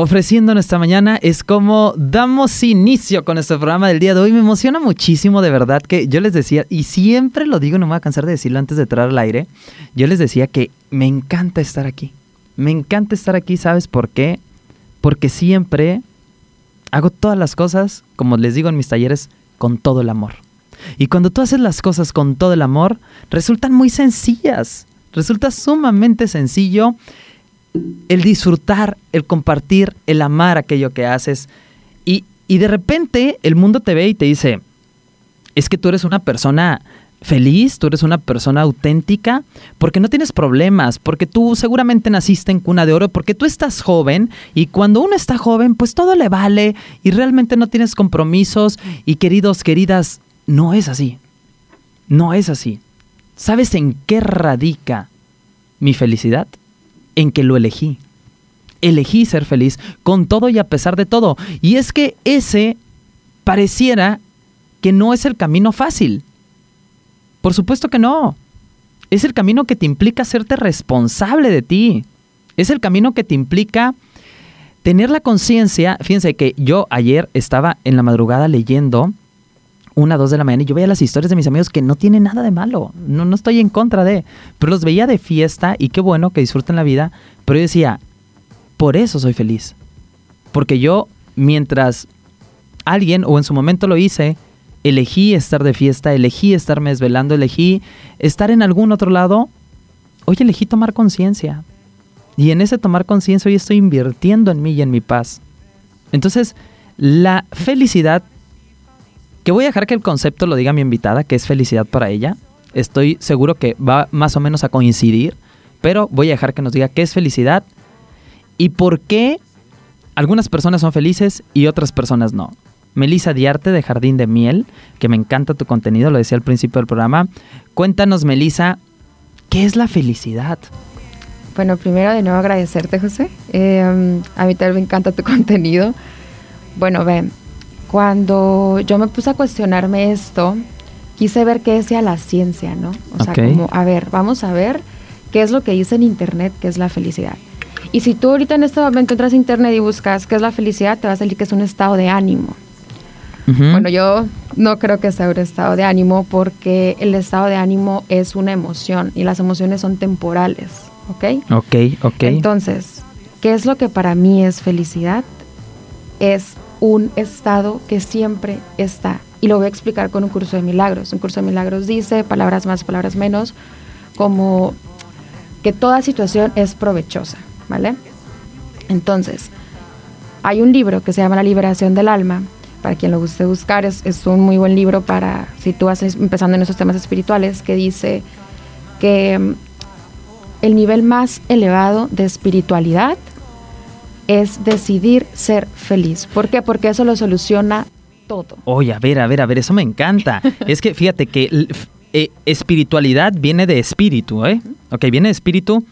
Ofreciendo esta mañana es como damos inicio con nuestro programa del día de hoy. Me emociona muchísimo, de verdad, que yo les decía, y siempre lo digo, no me voy a cansar de decirlo antes de entrar al aire, yo les decía que me encanta estar aquí. Me encanta estar aquí, ¿sabes por qué? Porque siempre hago todas las cosas, como les digo en mis talleres, con todo el amor. Y cuando tú haces las cosas con todo el amor, resultan muy sencillas. Resulta sumamente sencillo el disfrutar, el compartir, el amar aquello que haces. Y, y de repente el mundo te ve y te dice, es que tú eres una persona feliz, tú eres una persona auténtica, porque no tienes problemas, porque tú seguramente naciste en cuna de oro, porque tú estás joven y cuando uno está joven, pues todo le vale y realmente no tienes compromisos y queridos, queridas, no es así. No es así. ¿Sabes en qué radica mi felicidad? En que lo elegí. Elegí ser feliz con todo y a pesar de todo. Y es que ese pareciera que no es el camino fácil. Por supuesto que no. Es el camino que te implica hacerte responsable de ti. Es el camino que te implica tener la conciencia. Fíjense que yo ayer estaba en la madrugada leyendo una, dos de la mañana y yo veía las historias de mis amigos que no tienen nada de malo. No, no estoy en contra de. Pero los veía de fiesta y qué bueno que disfruten la vida. Pero yo decía, por eso soy feliz. Porque yo, mientras alguien, o en su momento lo hice, elegí estar de fiesta, elegí estarme desvelando, elegí estar en algún otro lado, hoy elegí tomar conciencia. Y en ese tomar conciencia hoy estoy invirtiendo en mí y en mi paz. Entonces, la felicidad que voy a dejar que el concepto lo diga mi invitada, que es felicidad para ella. Estoy seguro que va más o menos a coincidir, pero voy a dejar que nos diga qué es felicidad y por qué algunas personas son felices y otras personas no. Melisa Diarte de Jardín de Miel, que me encanta tu contenido, lo decía al principio del programa. Cuéntanos, Melisa, ¿qué es la felicidad? Bueno, primero de nuevo agradecerte, José. Eh, a mí también me encanta tu contenido. Bueno, ven, cuando yo me puse a cuestionarme esto, quise ver qué decía la ciencia, ¿no? O sea, como, a ver, vamos a ver qué es lo que dice en Internet, qué es la felicidad. Y si tú ahorita en este momento entras a Internet y buscas qué es la felicidad, te va a salir que es un estado de ánimo. Bueno, yo no creo que sea un estado de ánimo porque el estado de ánimo es una emoción y las emociones son temporales, ¿ok? Ok, ok. Entonces, ¿qué es lo que para mí es felicidad? Es un estado que siempre está. Y lo voy a explicar con un curso de milagros. Un curso de milagros dice, palabras más, palabras menos, como que toda situación es provechosa, ¿vale? Entonces, hay un libro que se llama La liberación del alma, para quien lo guste buscar, es, es un muy buen libro para si tú vas empezando en esos temas espirituales, que dice que mm, el nivel más elevado de espiritualidad es decidir ser feliz. ¿Por qué? Porque eso lo soluciona todo. Oye, a ver, a ver, a ver, eso me encanta. es que fíjate que eh, espiritualidad viene de espíritu, ¿eh? Ok, viene de espíritu.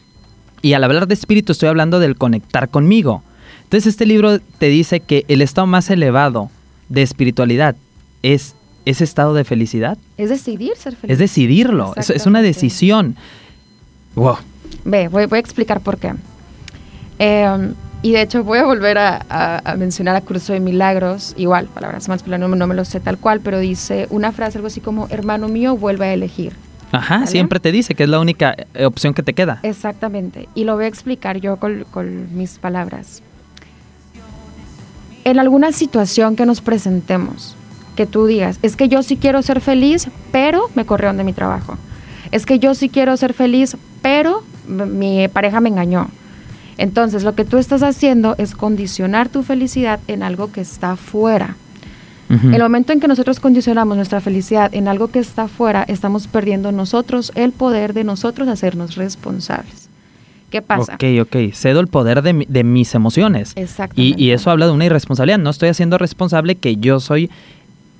Y al hablar de espíritu estoy hablando del conectar conmigo. Entonces este libro te dice que el estado más elevado de espiritualidad es ese estado de felicidad. Es decidir ser feliz. Es decidirlo, es, es, una decisión. Wow. Ve, voy, voy a explicar por qué. Eh, y de hecho voy a volver a, mencionar a Curso de Milagros, igual, palabras más, pero no, no, me lo sé tal cual, pero dice una frase algo así como, hermano mío, vuelve a elegir. Ajá, siempre te dice que es la única eh, opción que te queda. Exactamente, y lo voy a explicar yo con, con mis palabras. En alguna situación que nos presentemos, que tú digas, es que yo sí quiero ser feliz, pero me corrieron de mi trabajo. Es que yo sí quiero ser feliz, pero mi pareja me engañó entonces, lo que tú estás haciendo es condicionar tu felicidad en algo que está fuera. El momento en que nosotros condicionamos nuestra felicidad en algo que está fuera, estamos perdiendo nosotros el poder de nosotros hacernos responsables. ¿Qué pasa? Ok, ok. Cedo el poder de, mi- de mis emociones. Exactamente. Y, y eso habla de una irresponsabilidad. No estoy haciendo responsable que yo soy.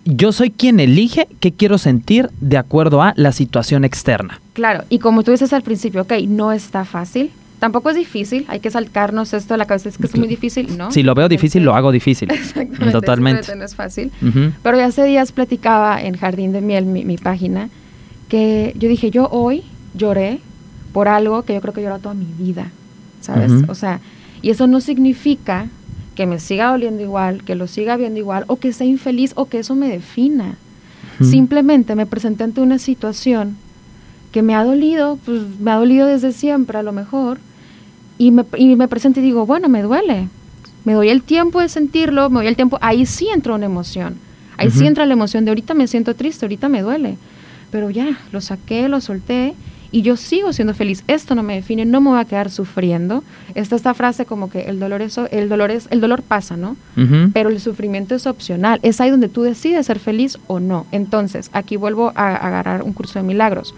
Yo soy quien elige qué quiero sentir de acuerdo a la situación externa. Claro, y como tú dices al principio, ok, no está fácil, tampoco es difícil, hay que saltarnos esto de la cabeza, es que es muy difícil, ¿no? Si lo veo difícil, lo hago difícil. Exactamente, Totalmente. simplemente no es fácil. Ujú. Pero ya hace días platicaba en Jardín de Miel, mi, mi página, que yo dije, yo hoy lloré por algo que yo creo que he llorado toda mi vida, ¿sabes? O sea, y eso no significa que me siga doliendo igual, que lo siga viendo igual, o que sea infeliz, o que eso me defina. Simplemente me presenté ante una situación que me ha dolido, pues me ha dolido desde siempre a lo mejor, y me, y me presento y digo, bueno, me duele, me doy el tiempo de sentirlo, me doy el tiempo, ahí sí entra una emoción, ahí sí entra la emoción de ahorita me siento triste, ahorita me duele, pero ya, lo saqué, lo solté y yo sigo siendo feliz, esto no me define, no me voy a quedar sufriendo, está esta frase como que el dolor, es, el dolor, es, el dolor pasa, ¿no? Pero el sufrimiento es opcional. Es ahí donde tú decides ser feliz o no. Entonces, aquí vuelvo a agarrar un curso de milagros.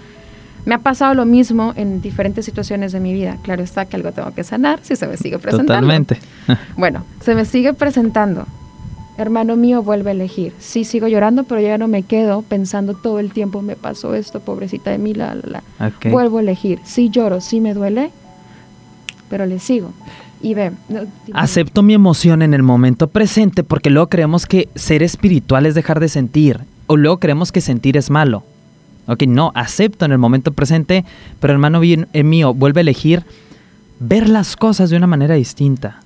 Me ha pasado lo mismo en diferentes situaciones de mi vida. Claro está que algo tengo que sanar si se me sigue presentando. Totalmente. Bueno, se me sigue presentando. Hermano mío, vuelve a elegir. Sí, sigo llorando, pero ya no me quedo pensando todo el tiempo, me pasó esto, pobrecita de mí, la, la, la. Vuelvo a elegir. Sí lloro, sí me duele, pero le sigo. Y ve, no. Acepto mi emoción en el momento presente porque luego creemos que ser espiritual es dejar de sentir. O luego creemos que sentir es malo. Ok, no, acepto en el momento presente, pero hermano eh, mío, vuelve a elegir ver las cosas de una manera distinta.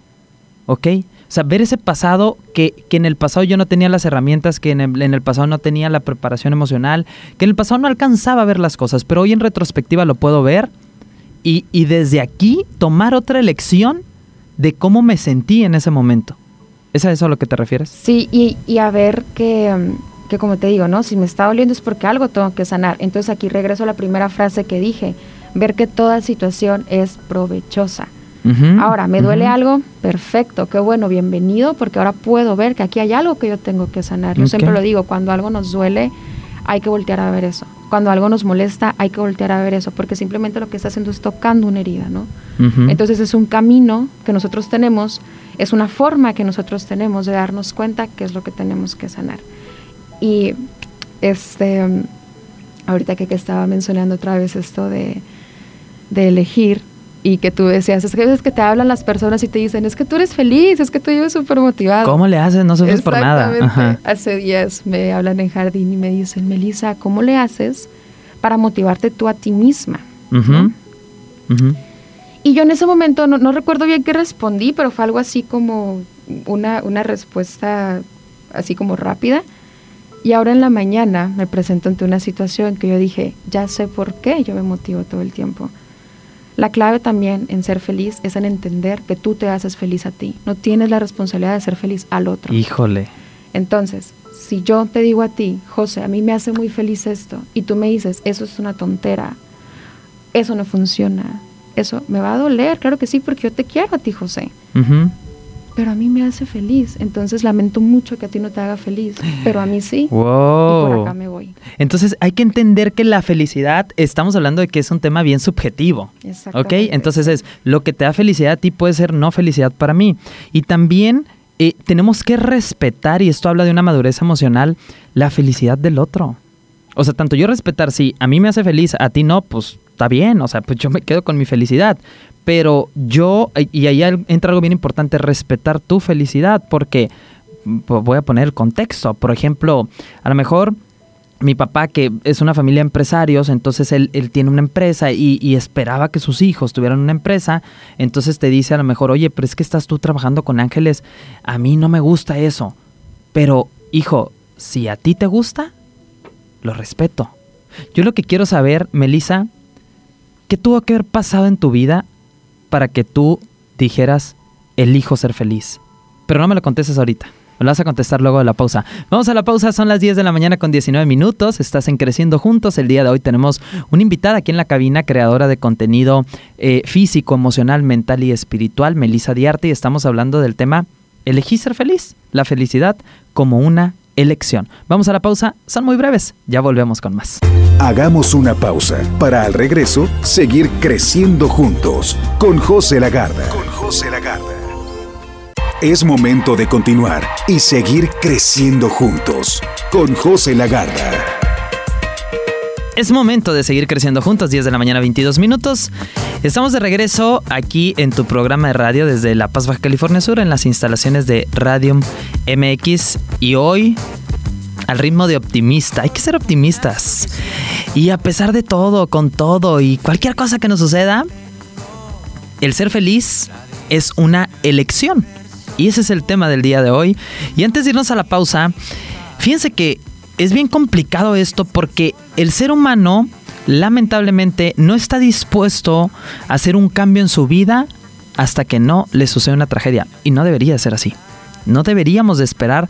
¿Ok? O sea, ver ese pasado que, que en el pasado yo no tenía las herramientas, que en el, pasado no tenía la preparación emocional, que en el pasado no alcanzaba a ver las cosas, pero hoy en retrospectiva lo puedo ver y, y desde aquí tomar otra elección de cómo me sentí en ese momento. ¿Es a eso a lo que te refieres? Sí, y, y a ver que, mm, que, como te digo, ¿no? Si me está doliendo es porque algo tengo que sanar. Entonces aquí regreso a la primera frase que dije, ver que toda situación es provechosa. Ahora, ¿me duele algo? Perfecto, qué bueno, bienvenido, porque ahora puedo ver que aquí hay algo que yo tengo que sanar. Yo siempre lo digo, cuando algo nos duele, hay que voltear a ver eso. Cuando algo nos molesta, hay que voltear a ver eso, porque simplemente lo que está haciendo es tocando una herida, ¿no? Entonces es un camino que nosotros tenemos, es una forma que nosotros tenemos de darnos cuenta qué es lo que tenemos que sanar. Y este, ahorita que, que estaba mencionando otra vez esto de, de elegir y que tú decías, es que a veces que te hablan las personas y te dicen, es que tú eres feliz, es que tú vives súper motivado. ¿Cómo le haces? No sufres por nada. Ajá. Hace días me hablan en jardín y me dicen, Melissa, ¿cómo le haces para motivarte tú a ti misma? Y yo en ese momento no, no recuerdo bien qué respondí, pero fue algo así como una, una respuesta así como rápida. Y ahora en la mañana me presento ante una situación que yo dije, ya sé por qué yo me motivo todo el tiempo. La clave también en ser feliz es en entender que tú te haces feliz a ti. No tienes la responsabilidad de ser feliz al otro. Híjole. Entonces, si yo te digo a ti, José, a mí me hace muy feliz esto, y tú me dices, eso es una tontera, eso no funciona, eso me va a doler, claro que sí, porque yo te quiero a ti, José. Pero a mí me hace feliz, entonces lamento mucho que a ti no te haga feliz, pero a mí sí, y por Wow. acá me voy. Entonces hay que entender que la felicidad, estamos hablando de que es un tema bien subjetivo. ¿Ok? Exactamente. Entonces es, lo que te da felicidad a ti puede ser no felicidad para mí. Y también eh, tenemos que respetar, y esto habla de una madurez emocional, la felicidad del otro. O sea, tanto yo respetar, si a mí me hace feliz, a ti no, pues está bien, o sea, pues yo me quedo con mi felicidad. Pero yo, y ahí entra algo bien importante, respetar tu felicidad, porque mm, voy a poner el contexto. Por ejemplo, a lo mejor mi papá, que es una familia de empresarios, entonces él, él tiene una empresa y, y esperaba que sus hijos tuvieran una empresa, entonces te dice a lo mejor, oye, pero es que estás tú trabajando con ángeles, a mí no me gusta eso, pero hijo, si a ti te gusta, lo respeto. Yo lo que quiero saber, Melissa, ¿qué tuvo que haber pasado en tu vida para que tú dijeras, elijo ser feliz? Pero no me lo contestes ahorita. Me lo vas a contestar luego de la pausa. Vamos a la pausa, son las 10 de la mañana con 19 minutos. Estás en Creciendo Juntos. El día de hoy tenemos una invitada aquí en la cabina, creadora de contenido eh, físico, emocional, mental y espiritual, Melissa Diarte, y estamos hablando del tema Elegí ser feliz, la felicidad como una elección. Vamos a la pausa, son muy breves, ya volvemos con más. Hagamos una pausa para al regreso seguir creciendo juntos con José Lagarda. Con José Lagarda. Es momento de continuar y seguir creciendo juntos con José Lagarda. Es momento de seguir creciendo juntos, 10 de la mañana 22 minutos. Estamos de regreso aquí en tu programa de radio desde La Paz, Baja California Sur, en las instalaciones de Radium MX. Y hoy, al ritmo de optimista, hay que ser optimistas. Y a pesar de todo, con todo y cualquier cosa que nos suceda, el ser feliz es una elección. Y ese es el tema del día de hoy. Y antes de irnos a la pausa, fíjense que es bien complicado esto porque el ser humano lamentablemente no está dispuesto a hacer un cambio en su vida hasta que no le sucede una tragedia. Y no debería ser así. No deberíamos de esperar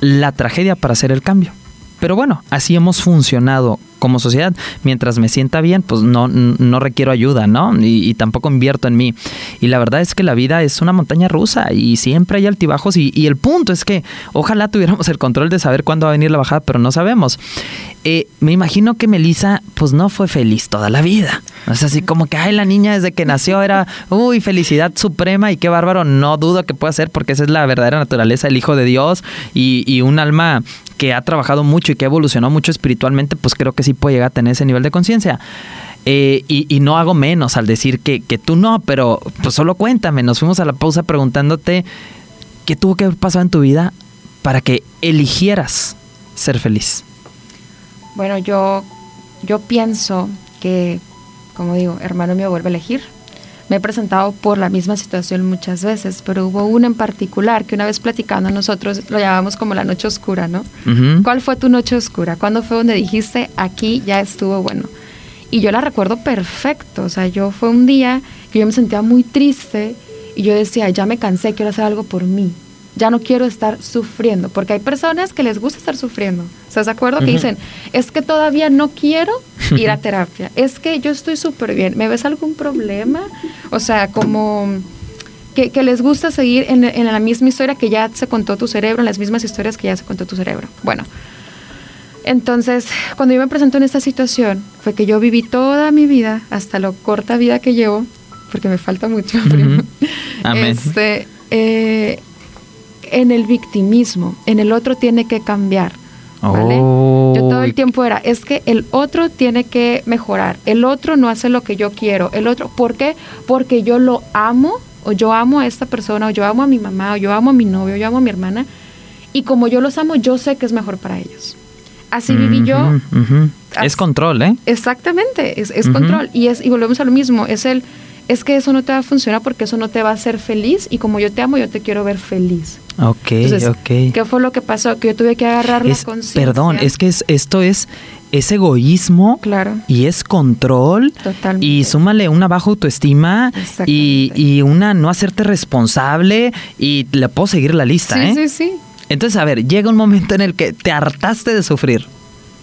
la tragedia para hacer el cambio. Pero bueno, así hemos funcionado como sociedad. Mientras me sienta bien, pues no, no requiero ayuda, ¿no? Y, tampoco invierto en mí. Y la verdad es que la vida es una montaña rusa y siempre hay altibajos. Y, y el punto es que ojalá tuviéramos el control de saber cuándo va a venir la bajada, pero no sabemos. Eh, me imagino que Melissa, pues no fue feliz toda la vida. Es así como que, ay, la niña desde que nació era, uy, felicidad suprema y qué bárbaro. No dudo que pueda ser porque esa es la verdadera naturaleza, el Hijo de Dios y, y un alma que ha trabajado mucho y que ha evolucionado mucho espiritualmente, pues creo que sí puede llegar a tener ese nivel de conciencia. Eh, y, no hago menos al decir que, que, tú no, pero pues solo cuéntame. Nos fuimos a la pausa preguntándote qué tuvo que haber pasado en tu vida para que eligieras ser feliz. Bueno, yo, yo pienso que, como digo, hermano mío vuelve a elegir me he presentado por la misma situación muchas veces, pero hubo una en particular que una vez platicando nosotros lo llamamos como la noche oscura, ¿no? ¿Cuál fue tu noche oscura? ¿Cuándo fue donde dijiste, aquí ya estuvo bueno? Y yo la recuerdo perfecto, o sea, yo fue un día que yo me sentía muy triste y yo decía, ya me cansé, quiero hacer algo por mí ya no quiero estar sufriendo, porque hay personas que les gusta estar sufriendo. ¿Estás de acuerdo? Que dicen, es que todavía no quiero ir a terapia, es que yo estoy súper bien, ¿me ves algún problema? O sea, como que, les gusta seguir en, en, la misma historia que ya se contó tu cerebro, en las mismas historias que ya se contó tu cerebro. Bueno, entonces, cuando yo me presento en esta situación, fue que yo viví toda mi vida, hasta lo corta vida que llevo, porque me falta mucho. Amén. Este, eh, en el victimismo, en el otro tiene que cambiar. ¿vale? Yo todo el tiempo era, es que el otro tiene que mejorar, el otro no hace lo que yo quiero, el otro, ¿por qué? Porque yo lo amo, o yo amo a esta persona, o yo amo a mi mamá, o yo amo a mi novio, o yo amo a mi hermana, y como yo los amo, yo sé que es mejor para ellos. Así viví yo. Es control, ¿eh? Exactamente, es, es control. Y, es, y volvemos a lo mismo, es el es que eso no te va a funcionar porque eso no te va a hacer feliz y como yo te amo, yo te quiero ver feliz. Ok, ok. ¿Qué fue lo que pasó? Que yo tuve que agarrar la conciencia. Perdón, es que esto es, es egoísmo claro. y es control Totalmente. y súmale una baja autoestima y, y, una no hacerte responsable y le puedo seguir la lista, sí, ¿eh? Sí, sí, Entonces, a ver, llega un momento en el que te hartaste de sufrir.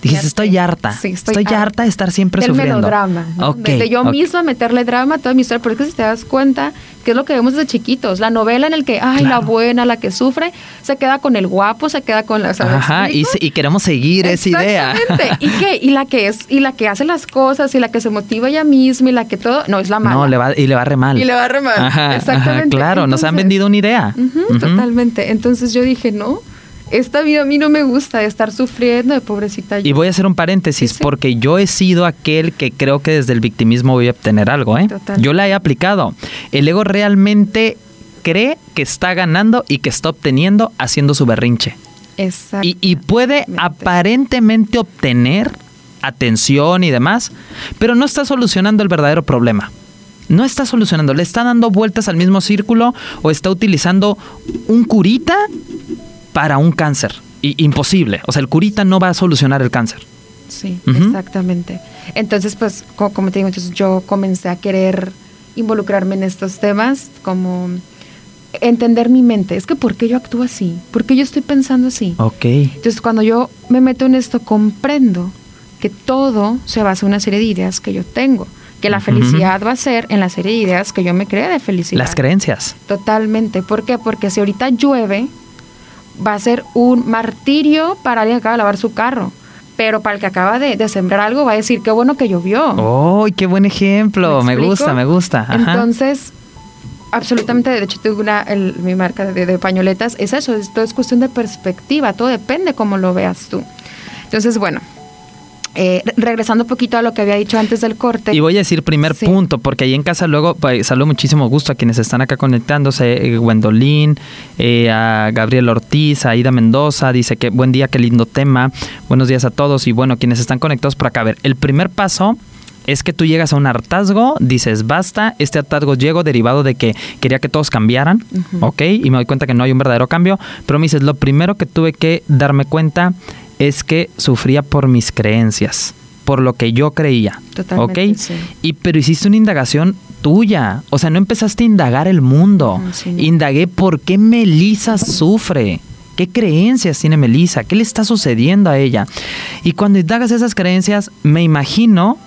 Dijiste, estoy harta. Sí, estoy, harta de estar siempre del sufriendo. melodrama. de, yo misma meterle drama a toda mi historia. Porque si te das cuenta, que es lo que vemos desde chiquitos. La novela en el que, ay, la buena, la que sufre, se queda con el guapo, se queda con la. Ajá, y, y, queremos seguir esa idea. ¿Y qué? Y la que es, y la que hace las cosas, y la que se motiva ella misma, y la que todo. No, es la mala. No, le va, y le va re mal. Y le va re mal. Ajá, Exactamente. claro, nos han vendido una idea. Totalmente. Entonces yo dije, no esta vida a mí no me gusta de estar sufriendo de pobrecita. Y voy a hacer un paréntesis, porque yo he sido aquel que creo que desde el victimismo voy a obtener algo, ¿eh? Yo la he aplicado. El ego realmente cree que está ganando y que está obteniendo haciendo su berrinche. Exacto. Y, y puede aparentemente obtener atención y demás, pero no está solucionando el verdadero problema no está solucionando, le está dando vueltas al mismo círculo o está utilizando un curita para un cáncer. imposible. O sea, el curita no va a solucionar el cáncer. Sí, exactamente. Entonces, pues, como, te digo, yo comencé a querer involucrarme en estos temas, como entender mi mente. Es que, ¿por qué yo actúo así? ¿Por qué yo estoy pensando así? Ok. Entonces, cuando yo me meto en esto, comprendo que todo se basa en una serie de ideas que yo tengo. Que la felicidad va a ser en la serie de ideas que yo me cree de felicidad. Las creencias. Totalmente. ¿Por qué? Porque si ahorita llueve, va a ser un martirio para alguien que acaba de lavar su carro. Pero para el que acaba de, sembrar algo va a decir, qué bueno que llovió. ¡Ay, qué buen ejemplo! Me, gusta, me gusta. Entonces, absolutamente, de hecho, tuve una, mi marca de, pañoletas, es eso, esto es cuestión de perspectiva, todo depende cómo lo veas tú. Entonces, bueno, eh, regresando un poquito a lo que había dicho antes del corte. Y voy a decir primer punto, porque ahí en casa luego pues, saludo muchísimo gusto a quienes están acá conectándose, eh, Gwendolyn, eh, a Gabriel Ortiz, a Ida Mendoza, dice que buen día, qué lindo tema, buenos días a todos y bueno, quienes están conectados por acá. A ver, el primer paso es que tú llegas a un hartazgo, dices, basta, este hartazgo llegó derivado de que quería que todos cambiaran, ¿ok? Y me doy cuenta que no hay un verdadero cambio, pero me dices, lo primero que tuve que darme cuenta es que sufría por mis creencias, por lo que yo creía. Totalmente, ¿Ok? Y pero hiciste una indagación tuya. O sea, no empezaste a indagar el mundo. Indagué por qué Melissa sufre. ¿Qué creencias tiene Melissa? ¿Qué le está sucediendo a ella? Y cuando indagas esas creencias, me imagino,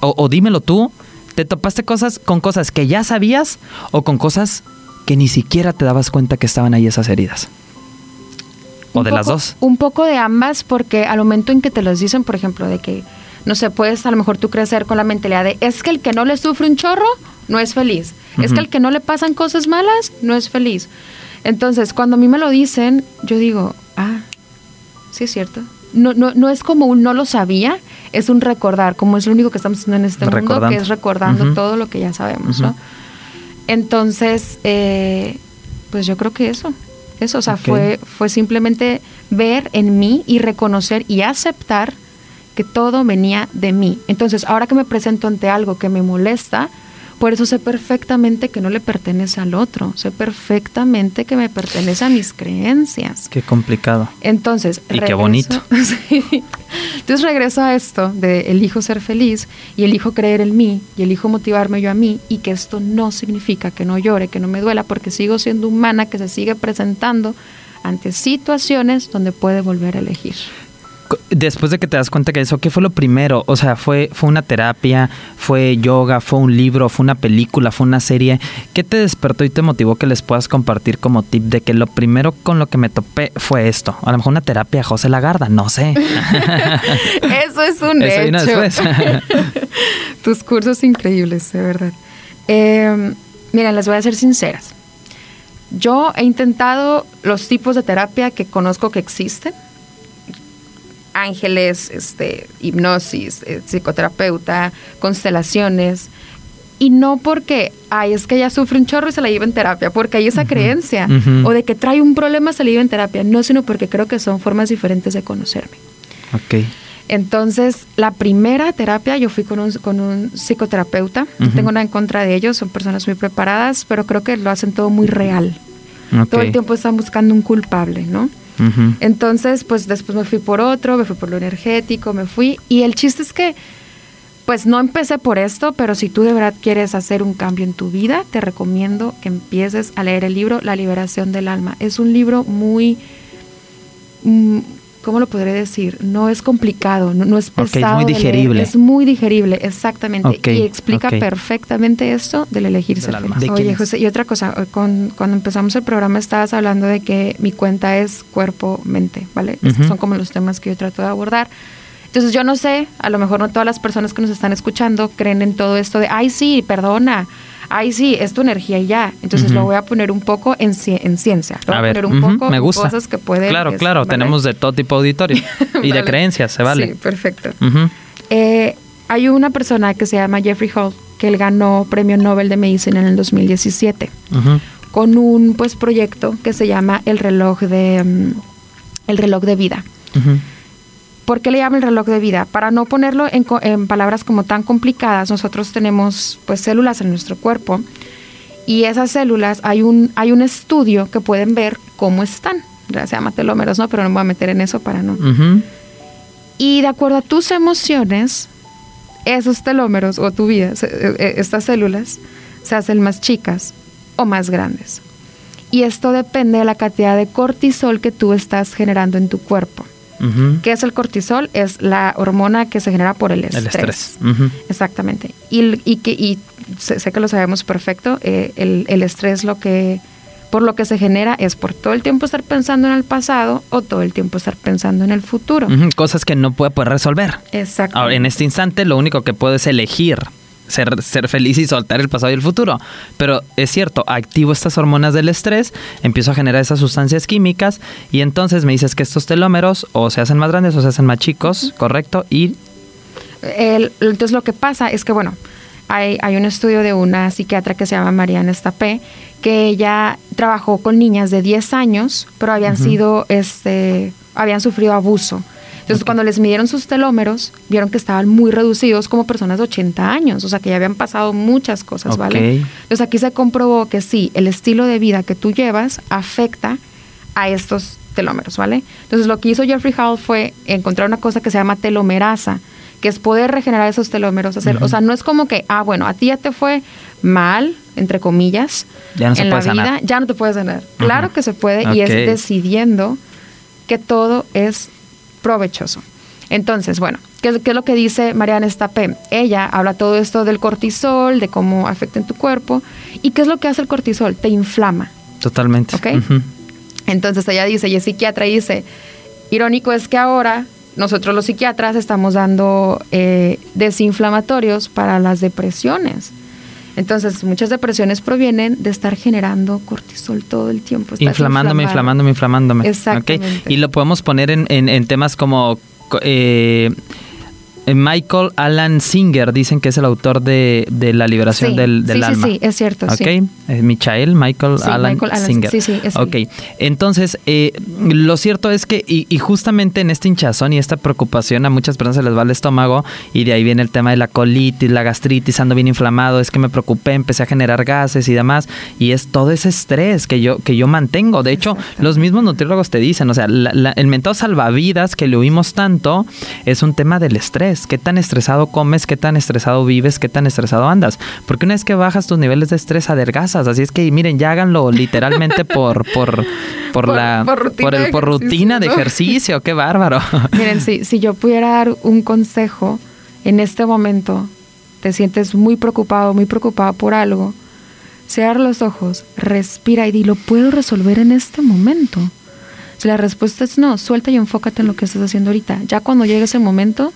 o, o dímelo tú, ¿te topaste cosas con cosas que ya sabías o con cosas que ni siquiera te dabas cuenta que estaban ahí esas heridas? ¿O de las dos? Un poco de ambas, porque al momento en que te los dicen, por ejemplo, de que, no sé, puedes a lo mejor tú crecer con la mentalidad de, es que el que no le sufre un chorro, no es feliz. Es que el que no le pasan cosas malas, no es feliz. Entonces, cuando a mí me lo dicen, yo digo, ah, sí es cierto. No, no, no es como un no lo sabía, es un recordar, como es lo único que estamos haciendo en este mundo, que es recordando todo lo que ya sabemos, ¿no? Entonces, eh, pues yo creo que eso, o sea, fue, fue simplemente ver en mí y reconocer y aceptar que todo venía de mí. Entonces, ahora que me presento ante algo que me molesta, por eso sé perfectamente que no le pertenece al otro, sé perfectamente que me pertenece a mis creencias. Qué complicado. Entonces, y qué bonito. Entonces regreso a esto de elijo ser feliz y elijo creer en mí y elijo motivarme yo a mí y que esto no significa que no llore, que no me duela, porque sigo siendo humana que se sigue presentando ante situaciones donde puede volver a elegir después de que te das cuenta que eso, ¿qué fue lo primero? O sea, fue, fue una terapia, fue yoga, fue un libro, fue una película, fue una serie. ¿Qué te despertó y te motivó que les puedas compartir como tip de que lo primero con lo que me topé fue esto? A lo mejor una terapia José Lagarda, no sé. eso es un hecho. Tus cursos increíbles, de verdad. Eh, miren, les voy a ser sinceras. Yo he intentado los tipos de terapia que conozco que existen ángeles, este, hipnosis, eh, psicoterapeuta, constelaciones. Y no porque, ay, es que ella sufre un chorro y se la lleva en terapia, porque hay esa creencia. O de que trae un problema, se la lleva en terapia. No, sino porque creo que son formas diferentes de conocerme. Ok. Entonces, la primera terapia, yo fui con un, con un psicoterapeuta. No tengo nada en contra de ellos, son personas muy preparadas, pero creo que lo hacen todo muy real. Todo el tiempo están buscando un culpable, ¿no? Entonces, pues después me fui por otro, me fui por lo energético, me fui. Y el chiste es que, pues no empecé por esto, pero si tú de verdad quieres hacer un cambio en tu vida, te recomiendo que empieces a leer el libro La liberación del alma. Es un libro muy... Mm, ¿cómo lo podré decir? No es complicado, no, es pesado. es muy digerible. Es muy digerible, exactamente. y explica perfectamente esto del elegir ser feliz. Oye, José, y otra cosa, eh, con, cuando empezamos el programa estabas hablando de que mi cuenta es cuerpo-mente, ¿vale? Estos son como los temas que yo trato de abordar. Entonces yo no sé, a lo mejor no todas las personas que nos están escuchando creen en todo esto de, ay sí, perdona, ay, sí, es tu energía y ya. Entonces lo voy a poner un poco en, en ciencia. Lo voy a, poner un poco me gusta. cosas que pueden... Claro, claro, tenemos de todo tipo de auditorio y de creencias, se vale. Sí, perfecto. Eh, hay una persona que se llama Jeffrey Hall, que él ganó premio Nobel de Medicina en el 2017, con un pues proyecto que se llama el reloj de, mm, el reloj de vida. ¿Por qué le llama el reloj de vida? Para no ponerlo en, palabras como tan complicadas, nosotros tenemos pues células en nuestro cuerpo y esas células hay un, hay un estudio que pueden ver cómo están. Se llama telómeros, ¿no? Pero no me voy a meter en eso para no. Y de acuerdo a tus emociones, esos telómeros o tu vida, e, e, estas células, se hacen más chicas o más grandes. Y esto depende de la cantidad de cortisol que tú estás generando en tu cuerpo. ¿Qué es el cortisol? Es la hormona que se genera por el estrés. El estrés. Exactamente. Y, y, que, y sé, que lo sabemos perfecto, eh, el, el, estrés lo que por lo que se genera es por todo el tiempo estar pensando en el pasado o todo el tiempo estar pensando en el futuro. Cosas que no puede poder resolver. Exacto. Ahora, en este instante lo único que puedo es elegir ser, ser feliz y soltar el pasado y el futuro. Pero es cierto, activo estas hormonas del estrés, empiezo a generar esas sustancias químicas y entonces me dices que estos telómeros o se hacen más grandes o se hacen más chicos, ¿correcto? Y El- entonces lo que pasa es que, bueno, hay, hay un estudio de una psiquiatra que se llama Mariana Estapé, que ella trabajó con niñas de 10 años, pero habían sido, este, habían sufrido abuso. Entonces, cuando les midieron sus telómeros, vieron que estaban muy reducidos como personas de 80 años, o sea, que ya habían pasado muchas cosas, ¿vale? Ok. Entonces, aquí se comprobó que sí, el estilo de vida que tú llevas afecta a estos telómeros, ¿vale? Entonces, lo que hizo Jeffrey Hall fue encontrar una cosa que se llama telomerasa, que es poder regenerar esos telómeros. Hacer, O sea, no es como que, ah, bueno, a ti ya te fue mal, entre comillas, Ya no se en la puede vida, sanar. ya no te puedes sanar. Claro que se puede y es decidiendo que todo es provechoso. Entonces, bueno, ¿qué, es- qué es lo que dice Mariana Estapé? Ella habla todo esto del cortisol, de cómo afecta en tu cuerpo. ¿Y qué es lo que hace el cortisol? Te inflama. totalmente. Ok. Entonces ella dice, y es psiquiatra, dice, irónico es que ahora nosotros los psiquiatras estamos dando eh, desinflamatorios para las depresiones. Entonces muchas depresiones provienen de estar generando cortisol todo el tiempo. Inflamándome, inflamado. inflamándome, inflamándome. Exactamente. Y lo podemos poner en, en- en temas como co- eh, Michael Alan Singer, dicen que es el autor de, de La liberación Sí, del, del sí, sí, alma. sí, es cierto, Ok. sí. Eh, Michael, Michael, Sí, Alan, Michael Alan, Singer. sí, sí, es. Ok. Entonces, eh, lo cierto es que, y, y justamente en este hinchazón y esta preocupación, a muchas personas se les va el estómago, y de ahí viene el tema de la colitis, la gastritis, ando bien inflamado, es que me preocupé, empecé a generar gases y demás, y es todo ese estrés que yo, que yo mantengo. De hecho, los mismos nutriólogos te dicen, o sea, la- la- el mentado salvavidas que le oímos tanto es un tema del estrés. ¿Qué tan estresado comes? ¿Qué tan estresado vives? ¿Qué tan estresado andas? Porque una vez que bajas tus niveles de estrés, adelgazas. Así es que, miren, ya háganlo literalmente por, por, por, Por- la, por rutina por, el, de por ejercicio, rutina de ejercicio. Qué bárbaro. Miren, si, si yo pudiera dar un consejo en este momento, te sientes muy preocupado, muy preocupado por algo, cierra los ojos, respira y di, ¿lo puedo resolver en este momento? Si la respuesta es no, suelta y enfócate en lo que estás haciendo ahorita. Ya cuando llegue ese momento,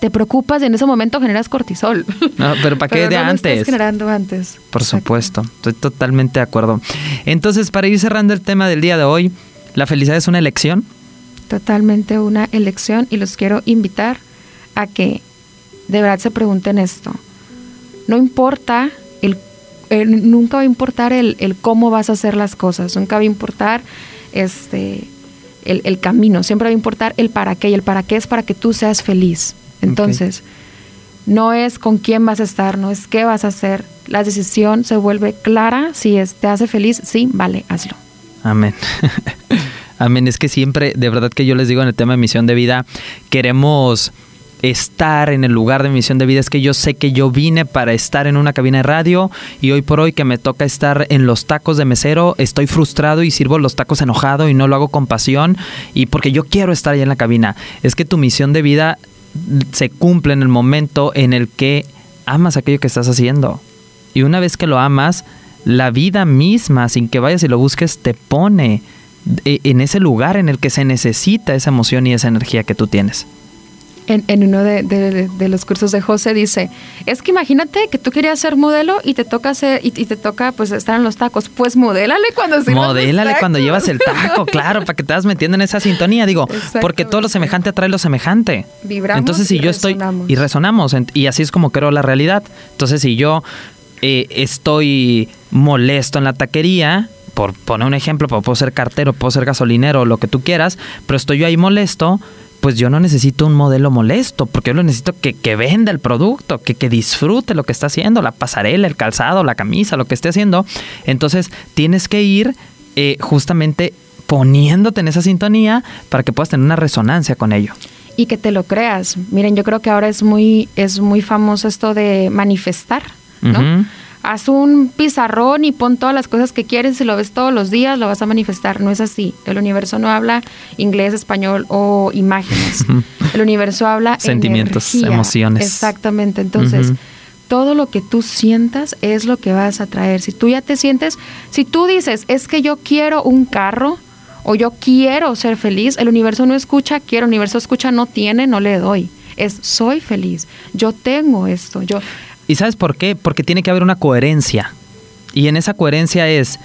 te preocupas y en ese momento generas cortisol. No, pero ¿para qué de no lo estás antes? generando antes. Por Exacto. supuesto, estoy totalmente de acuerdo. Entonces, para ir cerrando el tema del día de hoy, ¿la felicidad es una elección? totalmente una elección y los quiero invitar a que de verdad se pregunten esto. No importa, el, el- nunca va a importar el, el cómo vas a hacer las cosas, nunca va a importar este, el, el camino, siempre va a importar el para qué y el para qué es para que tú seas feliz. Entonces, no es con quién vas a estar, no es qué vas a hacer. La decisión se vuelve clara, si es, te hace feliz, sí, vale, hazlo. Amén. Amén. Es que siempre, de verdad que yo les digo en el tema de misión de vida, queremos estar en el lugar de mi misión de vida. Es que yo sé que yo vine para estar en una cabina de radio y hoy por hoy que me toca estar en los tacos de mesero, estoy frustrado y sirvo los tacos enojado y no lo hago con pasión y porque yo quiero estar allá en la cabina. Es que tu misión de vida se cumple en el momento en el que amas aquello que estás haciendo. Y una vez que lo amas, la vida misma, sin que vayas y lo busques, te pone e- en ese lugar en el que se necesita esa emoción y esa energía que tú tienes. En, en uno de, de- de los cursos de José dice, es que imagínate que tú querías ser modelo y te toca hacer, y, y te toca pues estar en los tacos. Pues modélale cuando los Modélale cuando llevas el taco, claro, para que te vas metiendo en esa sintonía. Digo, porque todo lo semejante atrae lo semejante. Vibramos Entonces, si y yo estoy. resonamos. Y resonamos. Y así es como creo la realidad. Entonces, si yo eh, estoy molesto en la taquería, por poner un ejemplo, puedo ser cartero, puedo ser gasolinero, lo que tú quieras, pero estoy yo ahí molesto. Pues yo no necesito un modelo molesto, porque yo lo necesito que, que venda el producto, que, que disfrute lo que está haciendo, la pasarela, el calzado, la camisa, lo que esté haciendo. Entonces tienes que ir eh, justamente poniéndote en esa sintonía para que puedas tener una resonancia con ello. Y que te lo creas. Miren, yo creo que ahora es muy, es muy famoso esto de manifestar, ¿no? Haz un pizarrón y pon todas las cosas que quieres, si lo ves todos los días, lo vas a manifestar. No es así. El universo no habla inglés, español o imágenes. El universo habla Sentimientos, energía. emociones. Exactamente. Entonces, todo lo que tú sientas es lo que vas a traer. Si tú ya te sientes, si tú dices, es que yo quiero un carro o yo quiero ser feliz, el universo no escucha, quiero, el universo escucha, no tiene, no le doy. Es soy feliz, yo tengo esto, yo... ¿Y sabes por qué? Porque tiene que haber una coherencia. Y en esa coherencia es,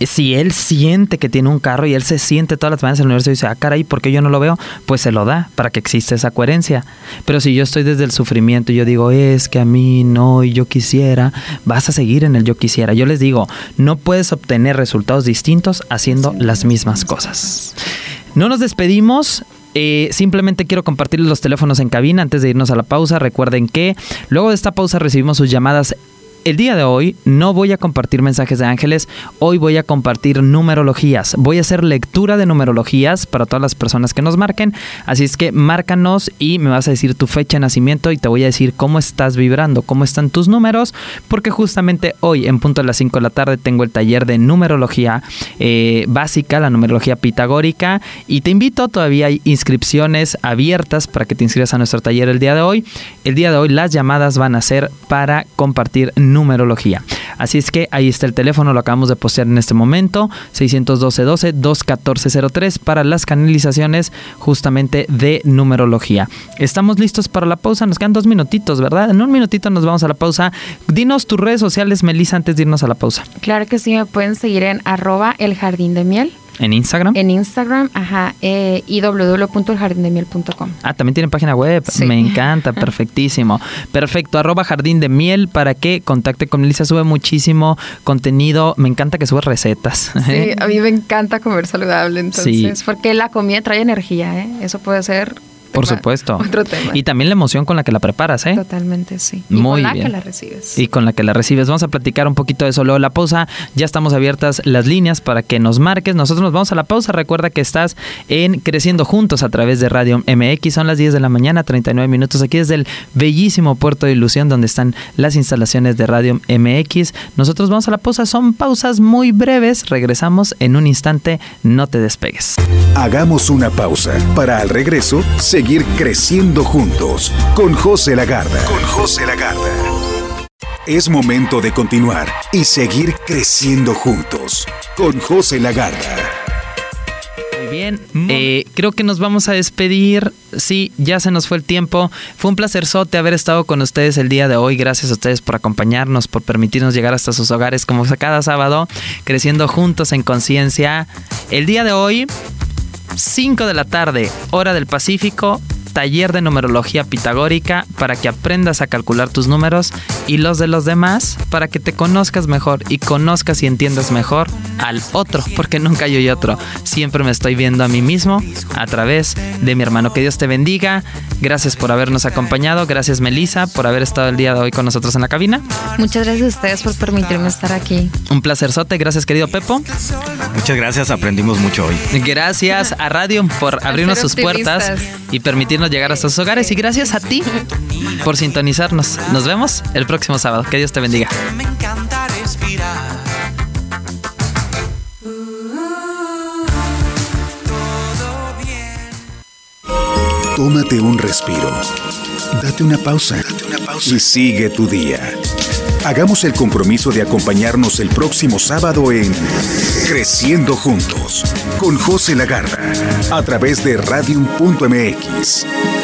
si él siente que tiene un carro y él se siente todas las mañanas en el universo y dice, ah, caray, ¿por qué yo no lo veo? Pues se lo da para que exista esa coherencia. Pero si yo estoy desde el sufrimiento y yo digo, es que a mí no y yo quisiera, vas a seguir en el yo quisiera. Yo les digo, no puedes obtener resultados distintos haciendo las mismas cosas. No nos despedimos. Eh, simplemente quiero compartirles los teléfonos en cabina antes de irnos a la pausa. Recuerden que luego de esta pausa recibimos sus llamadas el día de hoy no voy a compartir mensajes de ángeles, hoy voy a compartir numerologías. Voy a hacer lectura de numerologías para todas las personas que nos marquen. Así es que márcanos y me vas a decir tu fecha de nacimiento y te voy a decir cómo estás vibrando, cómo están tus números, porque justamente hoy en punto de las 5 de la tarde tengo el taller de numerología eh, básica, la numerología pitagórica, y te invito, todavía hay inscripciones abiertas para que te inscribas a nuestro taller el día de hoy. El día de hoy las llamadas van a ser para compartir numerología. Así es que ahí está el teléfono, lo acabamos de postear en este momento, 612-12-21403 para las canalizaciones justamente de numerología. Estamos listos para la pausa, nos quedan dos minutitos, ¿verdad? En un minutito nos vamos a la pausa. Dinos tus redes sociales, Melissa, antes de irnos a la pausa. Claro que sí, me pueden seguir en arroba el jardín de miel. ¿En Instagram? En Instagram, ajá, eh, y www.eljardindemiel.com. Ah, también tienen página web. Me encanta, perfectísimo. Perfecto, arroba jardín de miel para que contacte con Melissa. Sube muchísimo contenido. Me encanta que sube recetas. Sí, a mí me encanta comer saludable, entonces, porque la comida trae energía, ¿eh? Eso puede ser por supuesto. Otro tema. Y también la emoción con la que la preparas, ¿eh? Totalmente, sí. Y con la que la recibes. Y con la que la recibes. Vamos a platicar un poquito de eso luego la pausa. Ya estamos abiertas las líneas para que nos marques. Nosotros nos vamos a la pausa. Recuerda que estás en Creciendo Juntos a través de Radio MX. Son las 10 de la mañana, 39 minutos aquí desde el bellísimo puerto de Ilusión donde están las instalaciones de Radio MX. Nosotros vamos a la pausa. Son pausas muy breves. Regresamos en un instante. No te despegues. Hagamos una pausa para al regreso seguir creciendo juntos con José Lagarda. Con José Lagarda. Es momento de continuar y seguir creciendo juntos con José Lagarda. Muy bien, eh, creo que nos vamos a despedir. Sí, ya se nos fue el tiempo. Fue un placer sote haber estado con ustedes el día de hoy. Gracias a ustedes por acompañarnos, por permitirnos llegar hasta sus hogares como cada sábado, creciendo juntos en conciencia. El día de hoy 5 de la tarde, hora del Pacífico, taller de numerología pitagórica para que aprendas a calcular tus números y los de los demás para que te conozcas mejor y conozcas y entiendas mejor al otro, porque nunca hay otro. Siempre me estoy viendo a mí mismo a través de mi hermano. Que Dios te bendiga. Gracias por habernos acompañado. Gracias Melissa por haber estado el día de hoy con nosotros en la cabina. Muchas gracias a ustedes por permitirme estar aquí. Un placer sote. Gracias querido Pepo. Muchas gracias. Aprendimos mucho hoy. Gracias a Radio por abrirnos sus puertas y permitirnos llegar a sus hogares y gracias a ti por sintonizarnos. Nos vemos el próximo sábado. Que Dios te bendiga. Tómate un respiro. Date una pausa. Date una pausa. Y sigue tu día. Hagamos el compromiso de acompañarnos el próximo sábado en Creciendo Juntos con José Lagarda a través de radium.mx.